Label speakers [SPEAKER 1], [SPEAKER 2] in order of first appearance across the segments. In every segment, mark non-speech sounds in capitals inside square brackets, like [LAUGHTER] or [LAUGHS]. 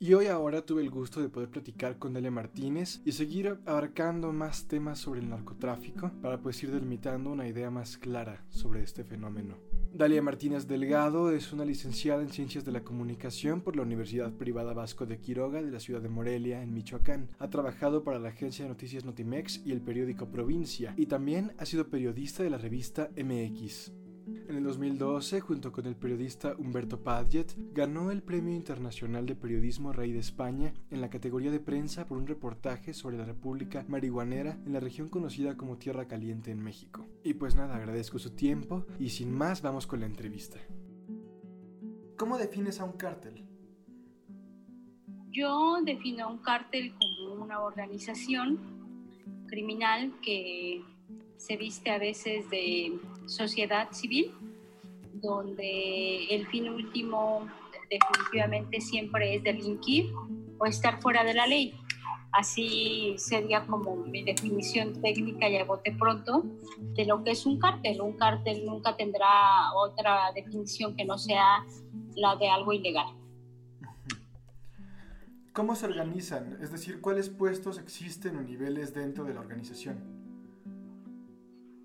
[SPEAKER 1] Y hoy ahora tuve el gusto de poder platicar con Delia Martínez y seguir abarcando más temas sobre el narcotráfico para pues ir delimitando una idea más clara sobre este fenómeno. Dalia Martínez Delgado es una licenciada en Ciencias de la Comunicación por la Universidad Privada Vasco de Quiroga de la ciudad de Morelia, en Michoacán. Ha trabajado para la agencia de noticias Notimex y el periódico Provincia, y también ha sido periodista de la revista MX. En el 2012, junto con el periodista Humberto Padget, ganó el Premio Internacional de Periodismo Rey de España en la categoría de prensa por un reportaje sobre la República Marihuanera en la región conocida como Tierra Caliente en México. Y pues nada, agradezco su tiempo y sin más vamos con la entrevista. ¿Cómo defines a un cártel?
[SPEAKER 2] Yo defino a un cártel como una organización criminal que se viste a veces de sociedad civil, donde el fin último definitivamente siempre es delinquir o estar fuera de la ley. Así sería como mi definición técnica y a bote pronto de lo que es un cártel. Un cártel nunca tendrá otra definición que no sea la de algo ilegal.
[SPEAKER 1] ¿Cómo se organizan? Es decir, ¿cuáles puestos existen o niveles dentro de la organización?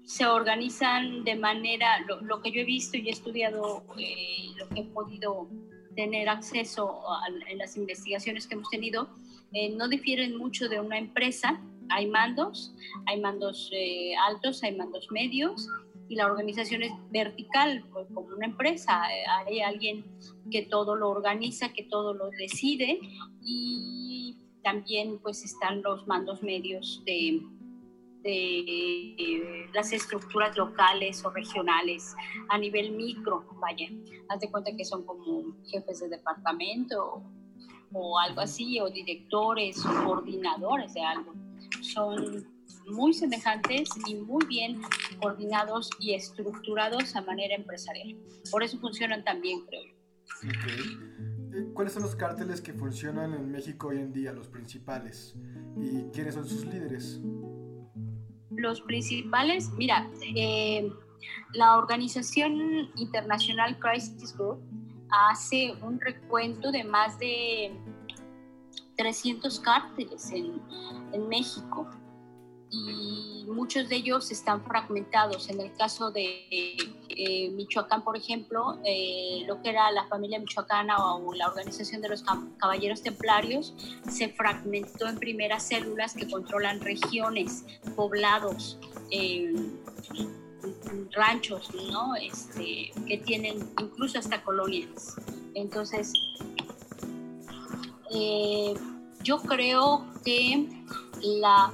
[SPEAKER 2] Se organizan de manera, lo, que yo he visto y he estudiado, eh, lo que he podido tener acceso a, en las investigaciones que hemos tenido, eh, no difieren mucho de una empresa. Hay mandos, hay mandos eh, altos, hay mandos medios y la organización es vertical, pues, como una empresa. Hay alguien que todo lo organiza, que todo lo decide y también pues están los mandos medios de, de las estructuras locales o regionales a nivel micro, vaya, haz de cuenta que son como jefes de departamento o, algo así, o directores o coordinadores de algo. Son muy semejantes y muy bien coordinados y estructurados a manera empresarial. Por eso funcionan también, creo yo.
[SPEAKER 1] Eh, ¿Cuáles son los cárteles que funcionan en México hoy en día, los principales? ¿Y quiénes son sus líderes?
[SPEAKER 2] Los principales, mira, eh, la Organización Internacional Crisis Group hace un recuento de más de 300 cárteles en, en México. Y muchos de ellos están fragmentados. En el caso de eh, Michoacán, por ejemplo, eh, lo que era la familia michoacana o la organización de los caballeros templarios se fragmentó en primeras células que controlan regiones, poblados, eh, ranchos, ¿no? Este, que tienen incluso hasta colonias. Entonces, yo creo que la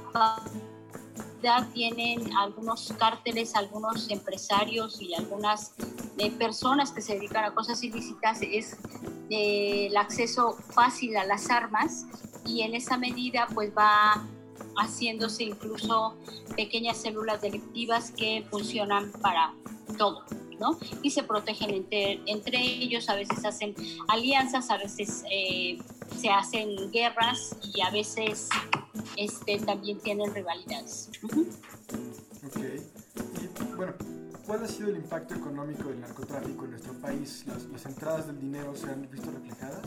[SPEAKER 2] tienen algunos cárteles, algunos empresarios y algunas eh, personas que se dedican a cosas ilícitas es eh, el acceso fácil a las armas y en esa medida pues va haciéndose incluso pequeñas células delictivas que funcionan para todo. ¿no? Y se protegen entre, entre ellos, a veces hacen alianzas, a veces eh, se hacen guerras y a veces este, también tienen rivalidades.
[SPEAKER 1] Ok. Y bueno, ¿cuál ha sido el impacto económico del narcotráfico en nuestro país? ¿Las, entradas del dinero se han visto reflejadas?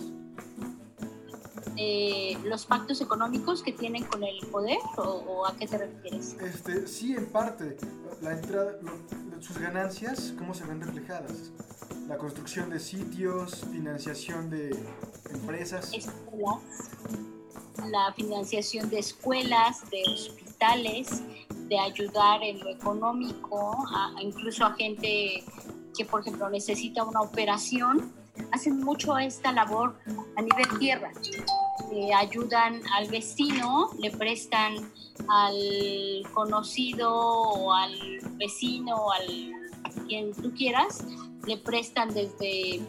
[SPEAKER 2] Eh, los pactos económicos que tienen con el poder o, a qué te refieres?
[SPEAKER 1] Este, sí, en parte. La entrada, sus ganancias, ¿cómo se ven reflejadas? La construcción de sitios, financiación de empresas.
[SPEAKER 2] Escuelas la financiación de escuelas, de hospitales, de ayudar en lo económico, incluso a gente que, por ejemplo, necesita una operación. Hacen mucho esta labor a nivel tierra. ayudan al vecino, le prestan al conocido o al vecino o al quien tú quieras, le prestan desde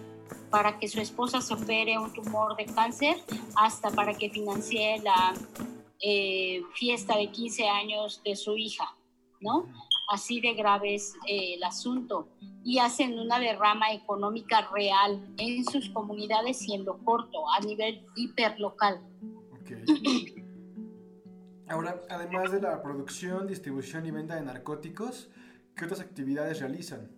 [SPEAKER 2] para que su esposa se opere un tumor de cáncer hasta para que financie la eh, fiesta de 15 años de su hija, ¿no? Así de grave es eh, el asunto. Y hacen una derrama económica real en sus comunidades y en lo corto, a nivel hiperlocal.
[SPEAKER 1] Okay. Ahora, además de la producción, distribución y venta de narcóticos, ¿qué otras actividades realizan?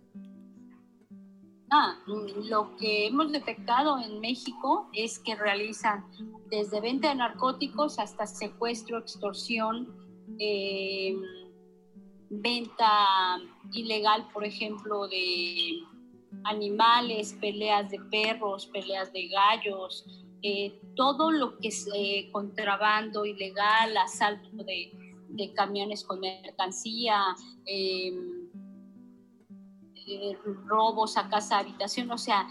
[SPEAKER 2] Ah, lo que hemos detectado en México es que realizan desde venta de narcóticos hasta secuestro, extorsión, eh, venta ilegal, por ejemplo, de animales, peleas de perros, peleas de gallos, eh, todo lo que es eh, contrabando ilegal, asalto de, camiones con mercancía, em, eh, robos a casa habitación, o sea,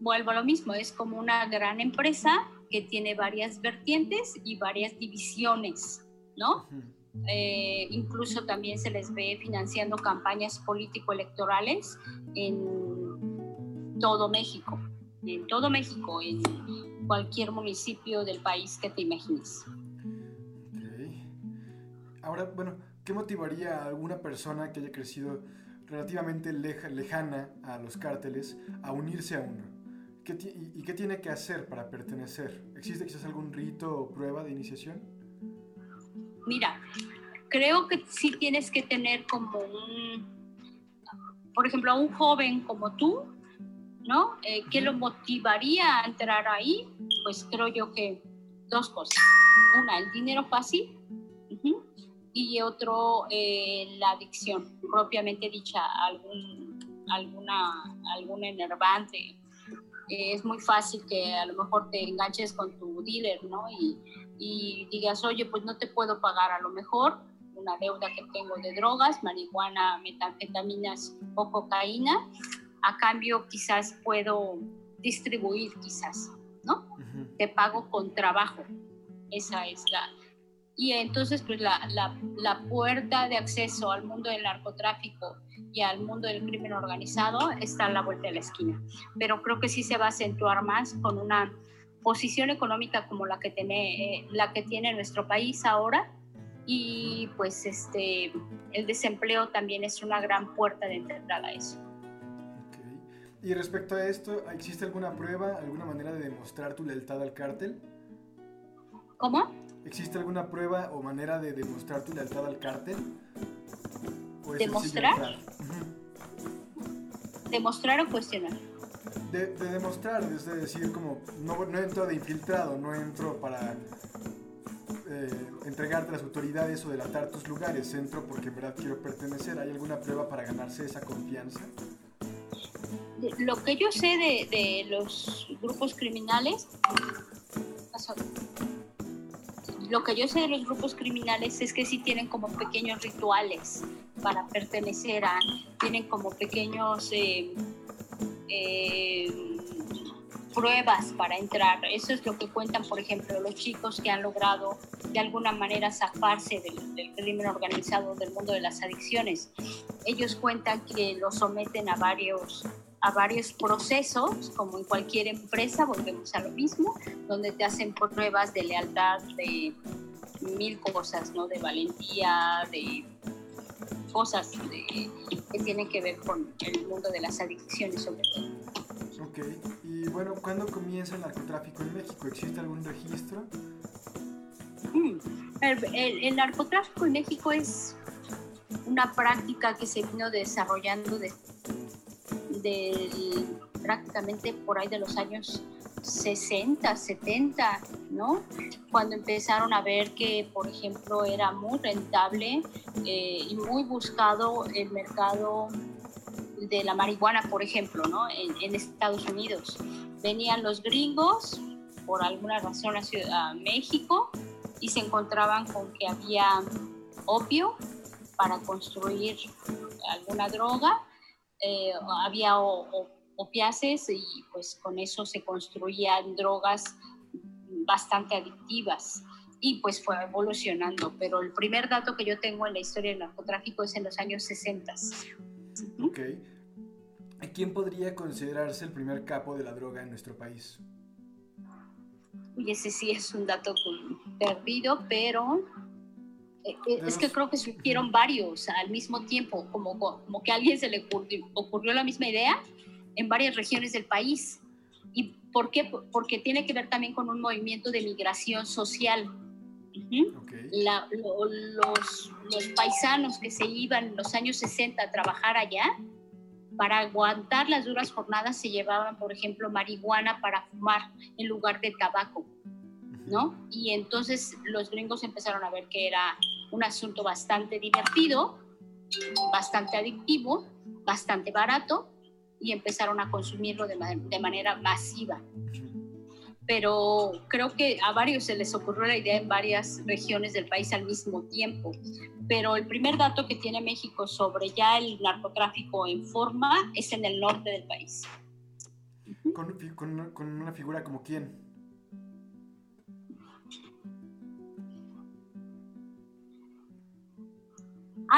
[SPEAKER 2] vuelvo a lo mismo, es como una gran empresa que tiene varias vertientes y varias divisiones, ¿no? Incluso también se les ve financiando campañas político-electorales en todo México en todo México, en cualquier municipio del país que te imagines.
[SPEAKER 1] Ahora, bueno, ¿qué motivaría a alguna persona que haya crecido relativamente lejana a los cárteles a unirse a uno? y, qué tiene que hacer para pertenecer? ¿Existe quizás algún rito o prueba de iniciación?
[SPEAKER 2] Mira, creo que sí tienes que tener como un, por ejemplo, a un joven como tú, ¿no? Eh, ¿Qué lo motivaría a entrar ahí? Pues creo yo que dos cosas. Una, el dinero fácil y otro, eh, la adicción, propiamente dicha, algún, alguna, algún enervante. Eh, es muy fácil que a lo mejor te enganches con tu dealer, ¿no? Y, y digas, oye, pues no te puedo pagar a lo mejor una deuda que tengo de drogas, marihuana, metanfetaminas o cocaína, a cambio quizás puedo distribuir quizás, ¿no? Te pago con trabajo. Esa es la... Y entonces, pues la, la, la, puerta de acceso al mundo del narcotráfico y al mundo del crimen organizado está a la vuelta de la esquina. Pero creo que sí se va a acentuar más con una posición económica como la que tiene, eh, la que tiene nuestro país ahora. Y pues este, el desempleo también es una gran puerta de entrada a eso.
[SPEAKER 1] Y respecto a esto, ¿existe alguna prueba, alguna manera de demostrar tu lealtad al cártel?
[SPEAKER 2] ¿Cómo?
[SPEAKER 1] ¿Existe alguna prueba o manera de demostrar tu lealtad al cártel?
[SPEAKER 2] ¿Demostrar? ¿Demostrar o cuestionar?
[SPEAKER 1] De, demostrar, es decir, como no, no, entro de infiltrado, no entro para eh, entregarte a las autoridades o delatar tus lugares, entro porque en verdad quiero pertenecer. ¿Hay alguna prueba para ganarse esa confianza?
[SPEAKER 2] lo que yo sé de, los grupos criminales, lo que yo sé de los grupos criminales es que sí tienen como pequeños rituales para pertenecer a, tienen como pequeños eh, eh, pruebas para entrar. Eso es lo que cuentan, por ejemplo, los chicos que han logrado de alguna manera zafarse del, del crimen organizado, del mundo de las adicciones. Ellos cuentan que los someten a varios a varios procesos, como en cualquier empresa, volvemos a lo mismo, donde te hacen pruebas de lealtad, de mil cosas, ¿no? De valentía, de cosas que tienen que ver con el mundo de las adicciones sobre todo.
[SPEAKER 1] Ok, y bueno, ¿cuándo comienza el narcotráfico en México? ¿Existe algún registro?
[SPEAKER 2] Mm, el narcotráfico en México es una práctica que se vino desarrollando desde prácticamente por ahí de los años 60, 70, ¿no? Cuando empezaron a ver que, por ejemplo, era muy rentable eh, y muy buscado el mercado de la marihuana, por ejemplo, ¿no? En, Estados Unidos. Venían los gringos, por alguna razón, a, a México y se encontraban con que había opio para construir alguna droga eh, había opiáceos y pues con eso se construían drogas bastante adictivas y pues fue evolucionando. Pero el primer dato que yo tengo en la historia del narcotráfico es en los años 60.
[SPEAKER 1] Ok. ¿Quién podría considerarse el primer capo de la droga en nuestro país?
[SPEAKER 2] Y ese sí es un dato perdido, pero es que creo que surgieron varios al mismo tiempo, como, como que a alguien se le ocurrió, la misma idea en varias regiones del país. ¿Y por qué? Porque tiene que ver también con un movimiento de migración social. los, los, paisanos que se iban en los años 60 a trabajar allá, para aguantar las duras jornadas se llevaban, por ejemplo, marihuana para fumar en lugar de tabaco, ¿no? Y entonces los gringos empezaron a ver que era un asunto bastante divertido, bastante adictivo, bastante barato y empezaron a consumirlo de, manera masiva pero creo que a varios se les ocurrió la idea en varias regiones del país al mismo tiempo. Pero el primer dato que tiene México sobre ya el narcotráfico en forma es en el norte del país.
[SPEAKER 1] ¿Con, con, una figura como quién?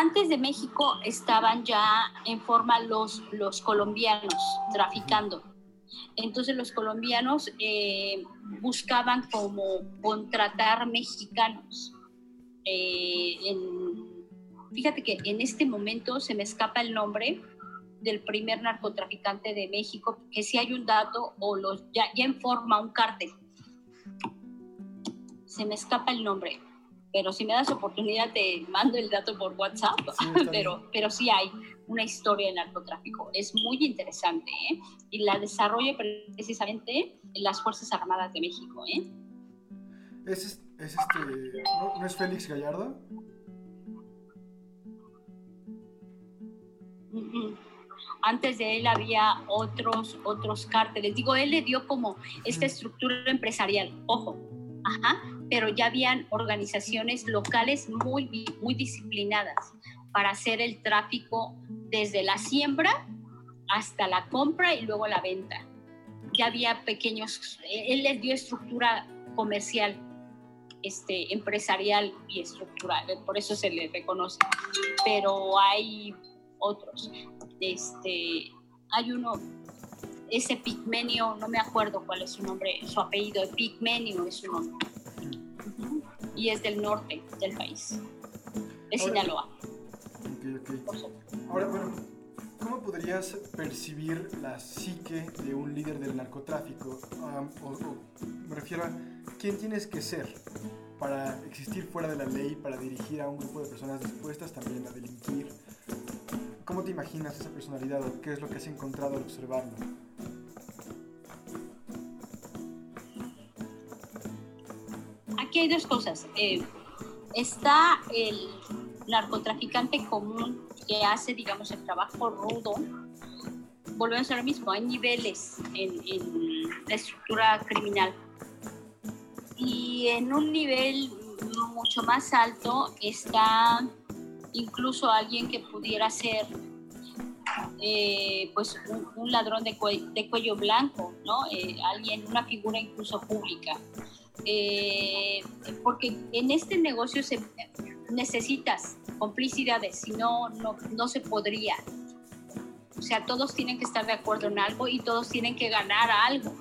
[SPEAKER 2] Antes de México estaban ya en forma los, los colombianos traficando entonces los colombianos eh, buscaban como contratar mexicanos. Eh, fíjate que en este momento se me escapa el nombre del primer narcotraficante de México, que si hay un dato o los, ya, ya en forma un cártel. Se me escapa el nombre, pero si me das oportunidad te mando el dato por WhatsApp, [LAUGHS] pero, pero sí hay una historia del narcotráfico. Es muy interesante ¿eh? y la desarrolla precisamente las Fuerzas Armadas de México. ¿eh?
[SPEAKER 1] ¿Es, es este, ¿no, es Félix Gallardo?
[SPEAKER 2] Antes de él había otros, otros cárteles. Digo, él le dio como esta estructura empresarial. Ojo, ajá, pero ya habían organizaciones locales muy, muy disciplinadas para hacer el tráfico desde la siembra hasta la compra y luego la venta. Ya había pequeños, él les dio estructura comercial, este, empresarial y estructural, por eso se le reconoce. Pero hay otros. Este, hay uno, ese Pigmenio, no me acuerdo cuál es su nombre, su apellido, Pigmenio es su nombre. Y es del norte del país, de Sinaloa.
[SPEAKER 1] Ahora, bueno, ¿cómo podrías percibir la psique de un líder del narcotráfico? me refiero a quién tienes que ser para existir fuera de la ley, para dirigir a un grupo de personas dispuestas también a delinquir. ¿Cómo te imaginas esa personalidad o qué es lo que has encontrado al observarlo?
[SPEAKER 2] Hay dos cosas. Eh, está el narcotraficante común que hace, digamos, el trabajo rudo, volvemos a lo mismo, hay niveles en, la estructura criminal. Y en un nivel mucho más alto está incluso alguien que pudiera ser eh, pues un, ladrón de, cuello blanco, ¿no? Eh, alguien, una figura incluso pública. Eh, porque en este negocio se, necesitas complicidades, si no, no, se podría. O sea, todos tienen que estar de acuerdo en algo y todos tienen que ganar algo.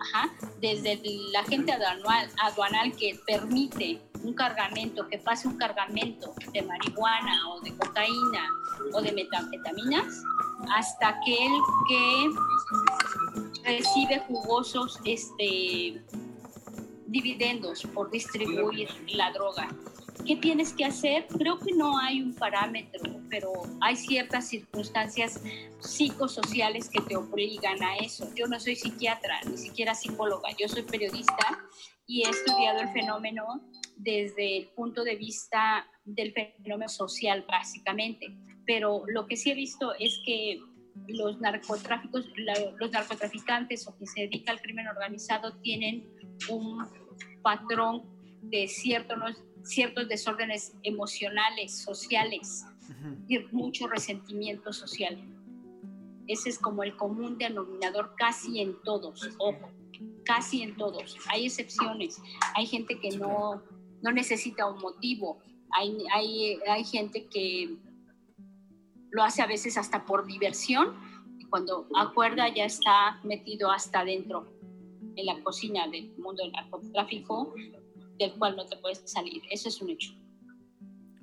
[SPEAKER 2] Ajá. Desde la gente aduanal, aduanal que permite un cargamento, que pase un cargamento de marihuana o de cocaína o de metanfetaminas, hasta aquel que recibe jugosos este, dividendos por distribuir la droga. ¿Qué tienes que hacer? Creo que no hay un parámetro, pero hay ciertas circunstancias psicosociales que te obligan a eso. Yo no soy psiquiatra, ni siquiera psicóloga, yo soy periodista y he estudiado el fenómeno desde el punto de vista del fenómeno social, básicamente. Pero lo que sí he visto es que los narcotráficos, los narcotraficantes o quien se dedica al crimen organizado tienen un patrón de cierto, ciertos desórdenes emocionales, sociales y mucho resentimiento social. Ese es como el común denominador casi en todos, ojo, casi en todos. Hay excepciones, hay gente que no, no necesita un motivo, hay, hay, hay gente que lo hace a veces hasta por diversión y cuando acuerda ya está metido hasta adentro en la cocina del mundo del narcotráfico del cual no te puedes salir. Eso es un hecho.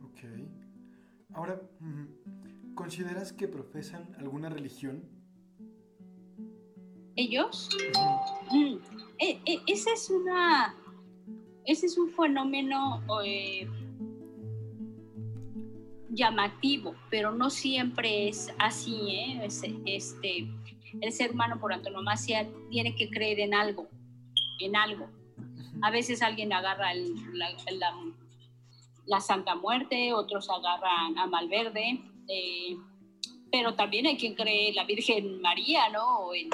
[SPEAKER 1] Ok. Ahora, ¿consideras que profesan alguna religión?
[SPEAKER 2] ¿Ellos? Mm, e, e, ese es una... Ese es un fenómeno... Eh, llamativo, pero no siempre es así. ¿eh? Este, el ser humano por antonomasia tiene que creer en algo, en algo. A veces alguien agarra la, Santa Muerte, otros agarran a Malverde, eh, pero también hay quien cree en la Virgen María, ¿no? O en,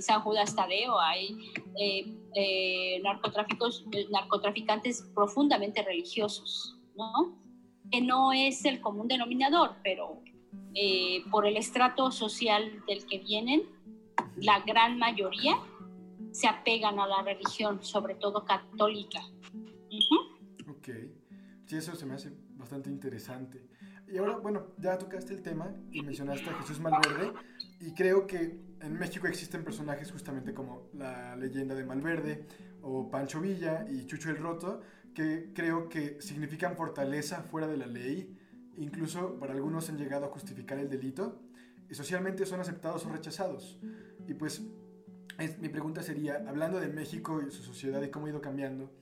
[SPEAKER 2] San Judas Tadeo hay eh, eh, narcotráficos, narcotraficantes profundamente religiosos, ¿no? Que no es el común denominador, pero por el estrato social del que vienen, la gran mayoría se apegan a la religión, sobre todo católica.
[SPEAKER 1] Ok, sí, eso se me hace bastante interesante. Y ahora, bueno, ya tocaste el tema y mencionaste a Jesús Malverde y creo que en México existen personajes justamente como la leyenda de Malverde o Pancho Villa y Chucho el Roto que creo que significan fortaleza fuera de la ley, incluso para algunos han llegado a justificar el delito y socialmente son aceptados o rechazados. Y pues mi pregunta sería, hablando de México y su sociedad y cómo ha ido cambiando,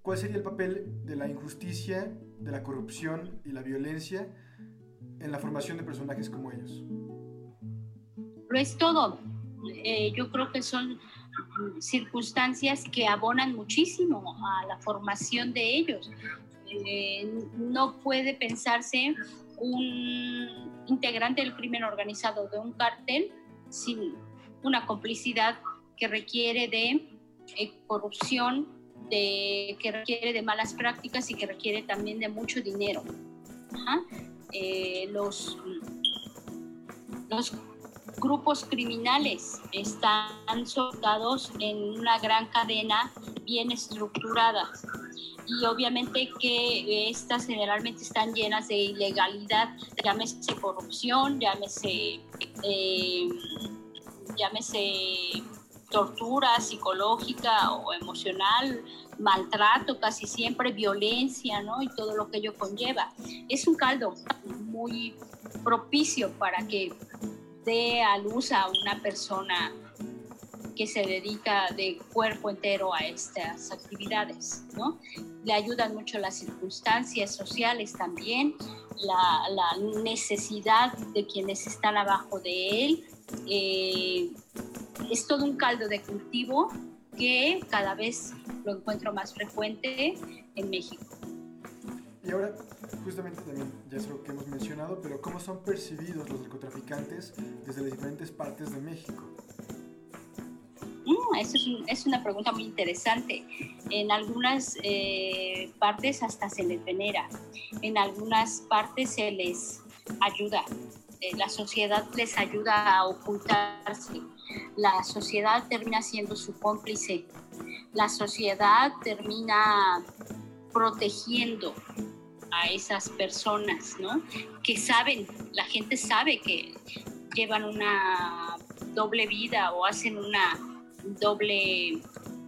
[SPEAKER 1] ¿cuál sería el papel de la injusticia, de la corrupción y la violencia en la formación de personajes como ellos?
[SPEAKER 2] Lo es todo. Eh, yo creo que son circunstancias que abonan muchísimo a la formación de ellos. Eh, no puede pensarse un integrante del crimen organizado de un cartel sin una complicidad que requiere de eh, corrupción, de, que requiere de malas prácticas y que requiere también de mucho dinero. Eh, los, los grupos criminales están soldados en una gran cadena bien estructurada y obviamente que estas generalmente están llenas de ilegalidad, llámese corrupción, llámese, eh, llámese tortura psicológica o emocional, maltrato casi siempre, violencia, ¿no? Y todo lo que ello conlleva. Es un caldo muy propicio para que dé a luz a una persona que se dedica de cuerpo entero a estas actividades, ¿no? Le ayudan mucho las circunstancias sociales también, la, necesidad de quienes están abajo de él, eh, es todo un caldo de cultivo que cada vez lo encuentro más frecuente en México.
[SPEAKER 1] Y ahora, justamente también, ya es lo que hemos mencionado, pero ¿cómo son percibidos los narcotraficantes desde las diferentes partes de México?
[SPEAKER 2] Mm, eso es, una pregunta muy interesante. En algunas eh, partes hasta se les venera, en algunas partes se les ayuda, eh, la sociedad les ayuda a ocultarse, la sociedad termina siendo su cómplice, la sociedad termina protegiendo a esas personas, ¿no? Que saben, la gente sabe que llevan una doble vida o hacen una doble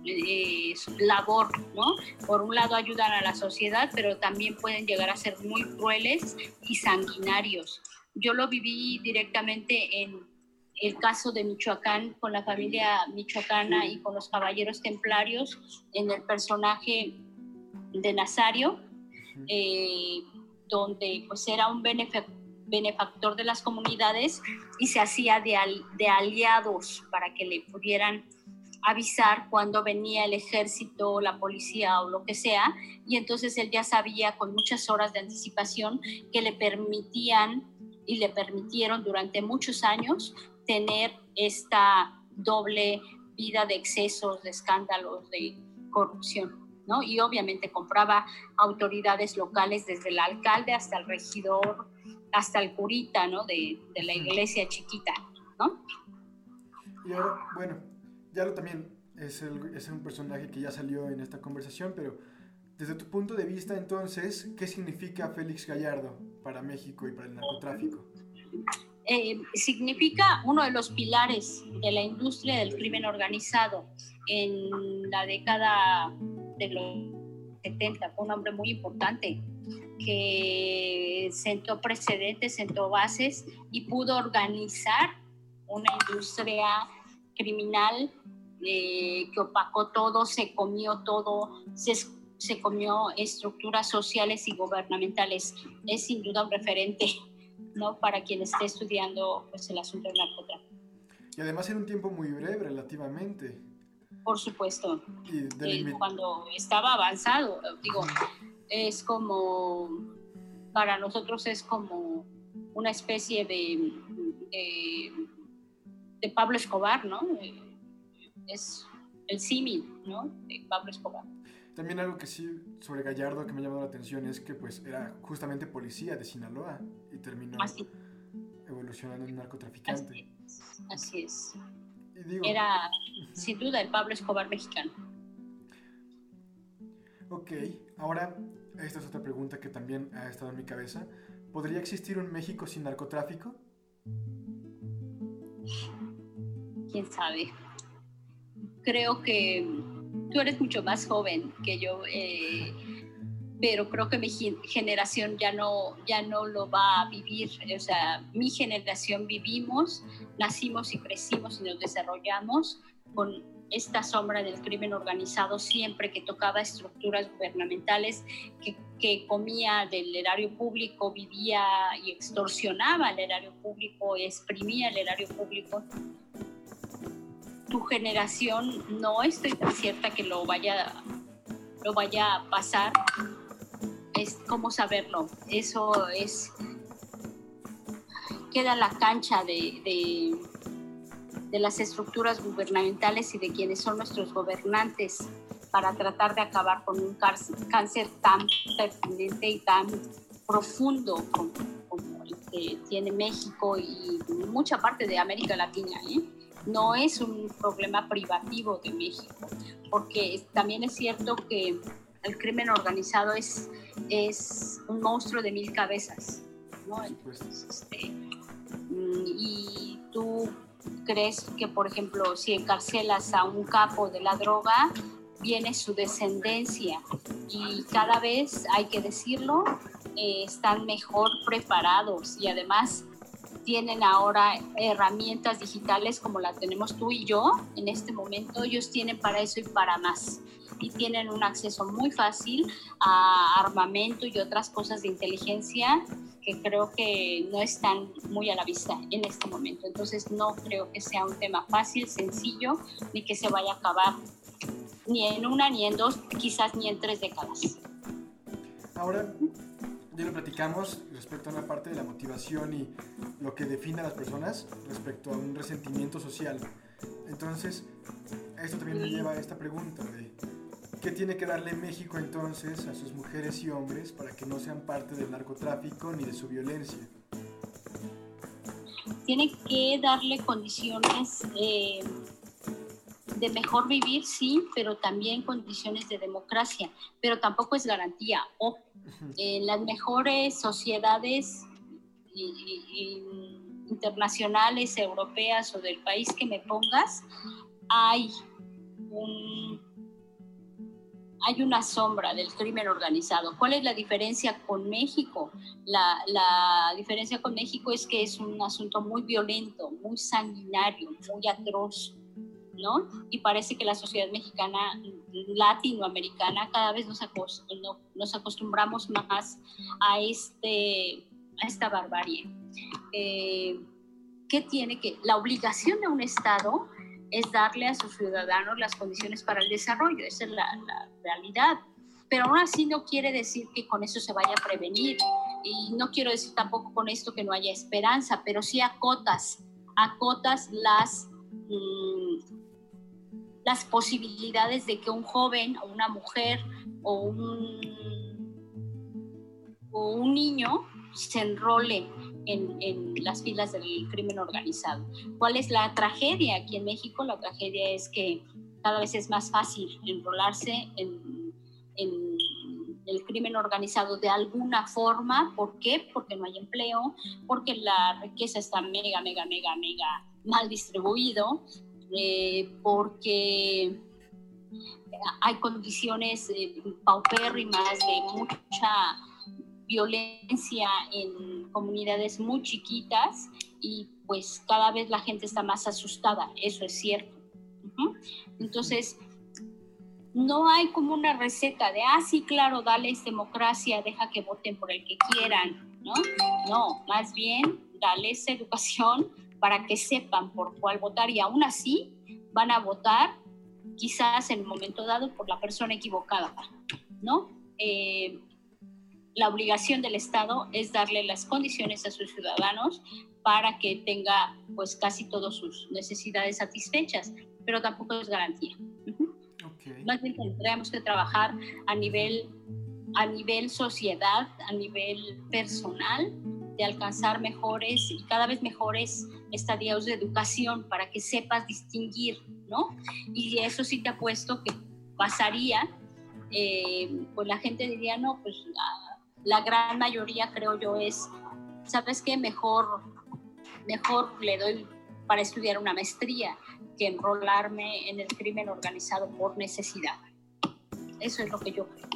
[SPEAKER 2] eh, labor, ¿no? Por un lado ayudan a la sociedad, pero también pueden llegar a ser muy crueles y sanguinarios. Yo lo viví directamente en el caso de Michoacán con la familia michoacana y con los caballeros templarios en el personaje de Nazario, eh, donde pues era un benefactor de las comunidades y se hacía de, de aliados para que le pudieran avisar cuando venía el ejército, la policía o lo que sea, y entonces él ya sabía con muchas horas de anticipación que le permitían y le permitieron durante muchos años tener esta doble vida de excesos, de escándalos, de corrupción. ¿No? Y obviamente compraba autoridades locales, desde el alcalde hasta el regidor, hasta el curita, ¿no? De, de la iglesia chiquita, ¿no?
[SPEAKER 1] Y ahora, bueno, ya lo también es, el, es un personaje que ya salió en esta conversación, pero desde tu punto de vista, entonces, ¿qué significa Félix Gallardo para México y para el narcotráfico?
[SPEAKER 2] Eh, significa uno de los pilares de la industria del crimen organizado en la década de los 70. Fue un hombre muy importante que sentó precedentes, sentó bases y pudo organizar una industria criminal eh, que opacó todo, se comió todo, se se comió estructuras sociales y gubernamentales. Es sin duda un referente ¿no? para quien esté estudiando pues, el asunto del narcotráfico.
[SPEAKER 1] Y además en un tiempo muy breve relativamente.
[SPEAKER 2] Por supuesto. Eh, cuando estaba avanzado, digo, es como, para nosotros es como una especie de, de, Pablo Escobar, ¿no? Eh, es el símil, ¿no? De Pablo Escobar.
[SPEAKER 1] También algo que sí sobre Gallardo que me ha llamado la atención es que pues era justamente policía de Sinaloa y terminó evolucionando en narcotraficante.
[SPEAKER 2] Así es. Era sin duda el Pablo Escobar mexicano.
[SPEAKER 1] Ok, ahora esta es otra pregunta que también ha estado en mi cabeza. ¿Podría existir un México sin narcotráfico?
[SPEAKER 2] ¿Quién sabe? Creo que tú eres mucho más joven que yo, eh, pero creo que mi generación ya no, ya no lo va a vivir. O sea, mi generación vivimos, nacimos y crecimos y nos desarrollamos con esta sombra del crimen organizado siempre que tocaba estructuras gubernamentales, que, que, comía del erario público, vivía y extorsionaba el erario público, exprimía el erario público tu generación no estoy tan cierta que lo vaya, lo vaya a pasar. Es cómo saberlo. Eso es. Queda la cancha de, de, las estructuras gubernamentales y de quienes son nuestros gobernantes para tratar de acabar con un cáncer tan pertinente y tan profundo como, como el que tiene México y mucha parte de América Latina. ¿eh? no es un problema privativo de México, porque también es cierto que el crimen organizado es, es un monstruo de mil cabezas, ¿no? Este, mm, y tú crees que, por ejemplo, si encarcelas a un capo de la droga, viene su descendencia y cada vez, hay que decirlo, eh, están mejor preparados y además tienen ahora herramientas digitales como la tenemos tú y yo en este momento, ellos tienen para eso y para más. Y tienen un acceso muy fácil a armamento y otras cosas de inteligencia que creo que no están muy a la vista en este momento. Entonces no creo que sea un tema fácil, sencillo, ni que se vaya a acabar ni en una, ni en dos, quizás ni en tres décadas.
[SPEAKER 1] Ahora, ya lo platicamos respecto a una parte de la motivación y lo que define a las personas respecto a un resentimiento social. Entonces, esto también me lleva a esta pregunta de ¿qué tiene que darle México entonces a sus mujeres y hombres para que no sean parte del narcotráfico ni de su violencia?
[SPEAKER 2] Tiene que darle condiciones eh, de mejor vivir, sí, pero también condiciones de democracia, pero tampoco es garantía. O en las mejores sociedades internacionales, europeas o del país que me pongas, hay hay una sombra del crimen organizado. ¿Cuál es la diferencia con México? La, la, diferencia con México es que es un asunto muy violento, muy sanguinario, muy atroz. ¿no? Y parece que la sociedad mexicana, latinoamericana, cada vez nos, nos acostumbramos más a, este, a esta barbarie. Eh, ¿Qué tiene que? La obligación de un Estado es darle a sus ciudadanos las condiciones para el desarrollo, esa es la, realidad. Pero aún así no quiere decir que con eso se vaya a prevenir. Y no quiero decir tampoco con esto que no haya esperanza, pero sí acotas, acotas las, mm, las posibilidades de que un joven o una mujer o un, o un niño se enrole en, en, las filas del crimen organizado. ¿Cuál es la tragedia aquí en México? La tragedia es que cada vez es más fácil enrolarse en, en el crimen organizado de alguna forma. ¿Por qué? Porque no hay empleo, porque la riqueza está mega, mega, mega, mega mal distribuido, eh, porque hay condiciones eh, paupérrimas de mucha violencia en comunidades muy chiquitas y pues cada vez la gente está más asustada, eso es cierto. Entonces, no hay como una receta de, ah, sí, claro, dale democracia, deja que voten por el que quieran, ¿no? No, más bien, dales educación para que sepan por cuál votar y aún así van a votar quizás en un momento dado por la persona equivocada, ¿no? Eh, la obligación del Estado es darle las condiciones a sus ciudadanos para que tenga pues casi todas sus necesidades satisfechas, pero tampoco es garantía. Más bien tendríamos que trabajar a nivel, a nivel sociedad, a nivel personal, de alcanzar mejores y cada vez mejores estadios de educación para que sepas distinguir, ¿no? Y eso sí te apuesto que pasaría, eh, pues la gente diría, no, pues la, gran mayoría creo yo es, ¿sabes qué? Mejor, mejor le doy para estudiar una maestría que enrolarme en el crimen organizado por necesidad. Eso es lo que yo creo.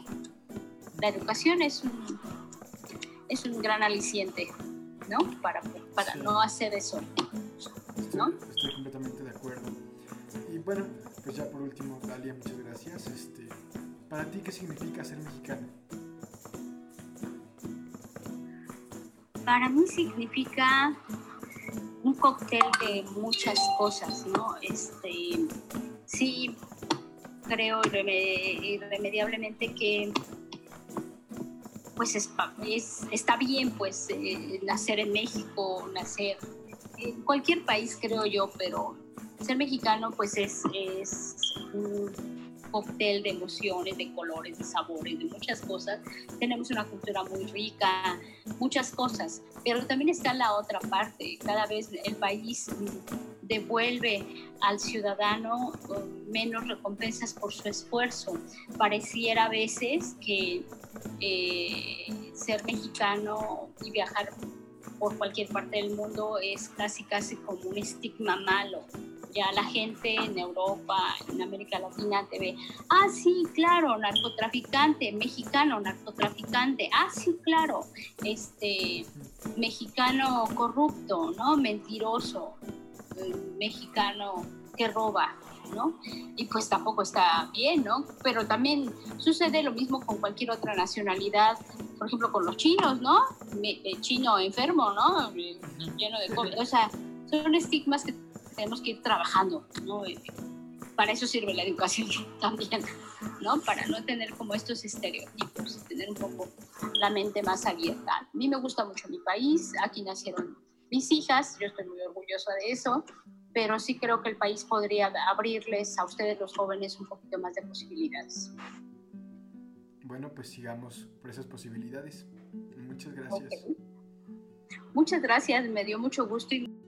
[SPEAKER 2] La educación es un, es un gran aliciente, ¿no? Para, para no hacer eso,
[SPEAKER 1] ¿no? Estoy, completamente de acuerdo. Y bueno, pues ya por último, Dalia, muchas gracias. Este, para ti, ¿qué significa ser mexicano?
[SPEAKER 2] Para mí significa un cóctel de muchas cosas, ¿no? Este, sí, creo irremediablemente que pues es, está bien pues eh, nacer en México, nacer en cualquier país creo yo, pero ser mexicano pues es, es un cóctel de emociones, de colores, de sabores, de muchas cosas. Tenemos una cultura muy rica, muchas cosas, pero también está la otra parte. Cada vez el país devuelve al ciudadano um, menos recompensas por su esfuerzo. Pareciera a veces que eh, ser mexicano y viajar por cualquier parte del mundo es casi casi como un estigma malo ya la gente en Europa, en América Latina te ve, ah, sí, claro, narcotraficante, mexicano, narcotraficante, ah, sí, claro, este, mexicano corrupto, ¿no? Mentiroso, eh, mexicano que roba, ¿no? Y pues tampoco está bien, ¿no? Pero también sucede lo mismo con cualquier otra nacionalidad, por ejemplo, con los chinos, ¿no? El chino enfermo, ¿no? Lleno de COVID. O sea, son estigmas que tenemos que ir trabajando, ¿no? Para eso sirve la educación [LAUGHS] también, ¿no? Para no tener como estos estereotipos, tener un poco la mente más abierta. A mí me gusta mucho mi país, aquí nacieron mis hijas, yo estoy muy orgullosa de eso, pero sí creo que el país podría abrirles a ustedes los jóvenes un poquito más de posibilidades.
[SPEAKER 1] Bueno, pues sigamos por esas posibilidades. Muchas gracias.
[SPEAKER 2] Muchas gracias, me dio mucho gusto. Y...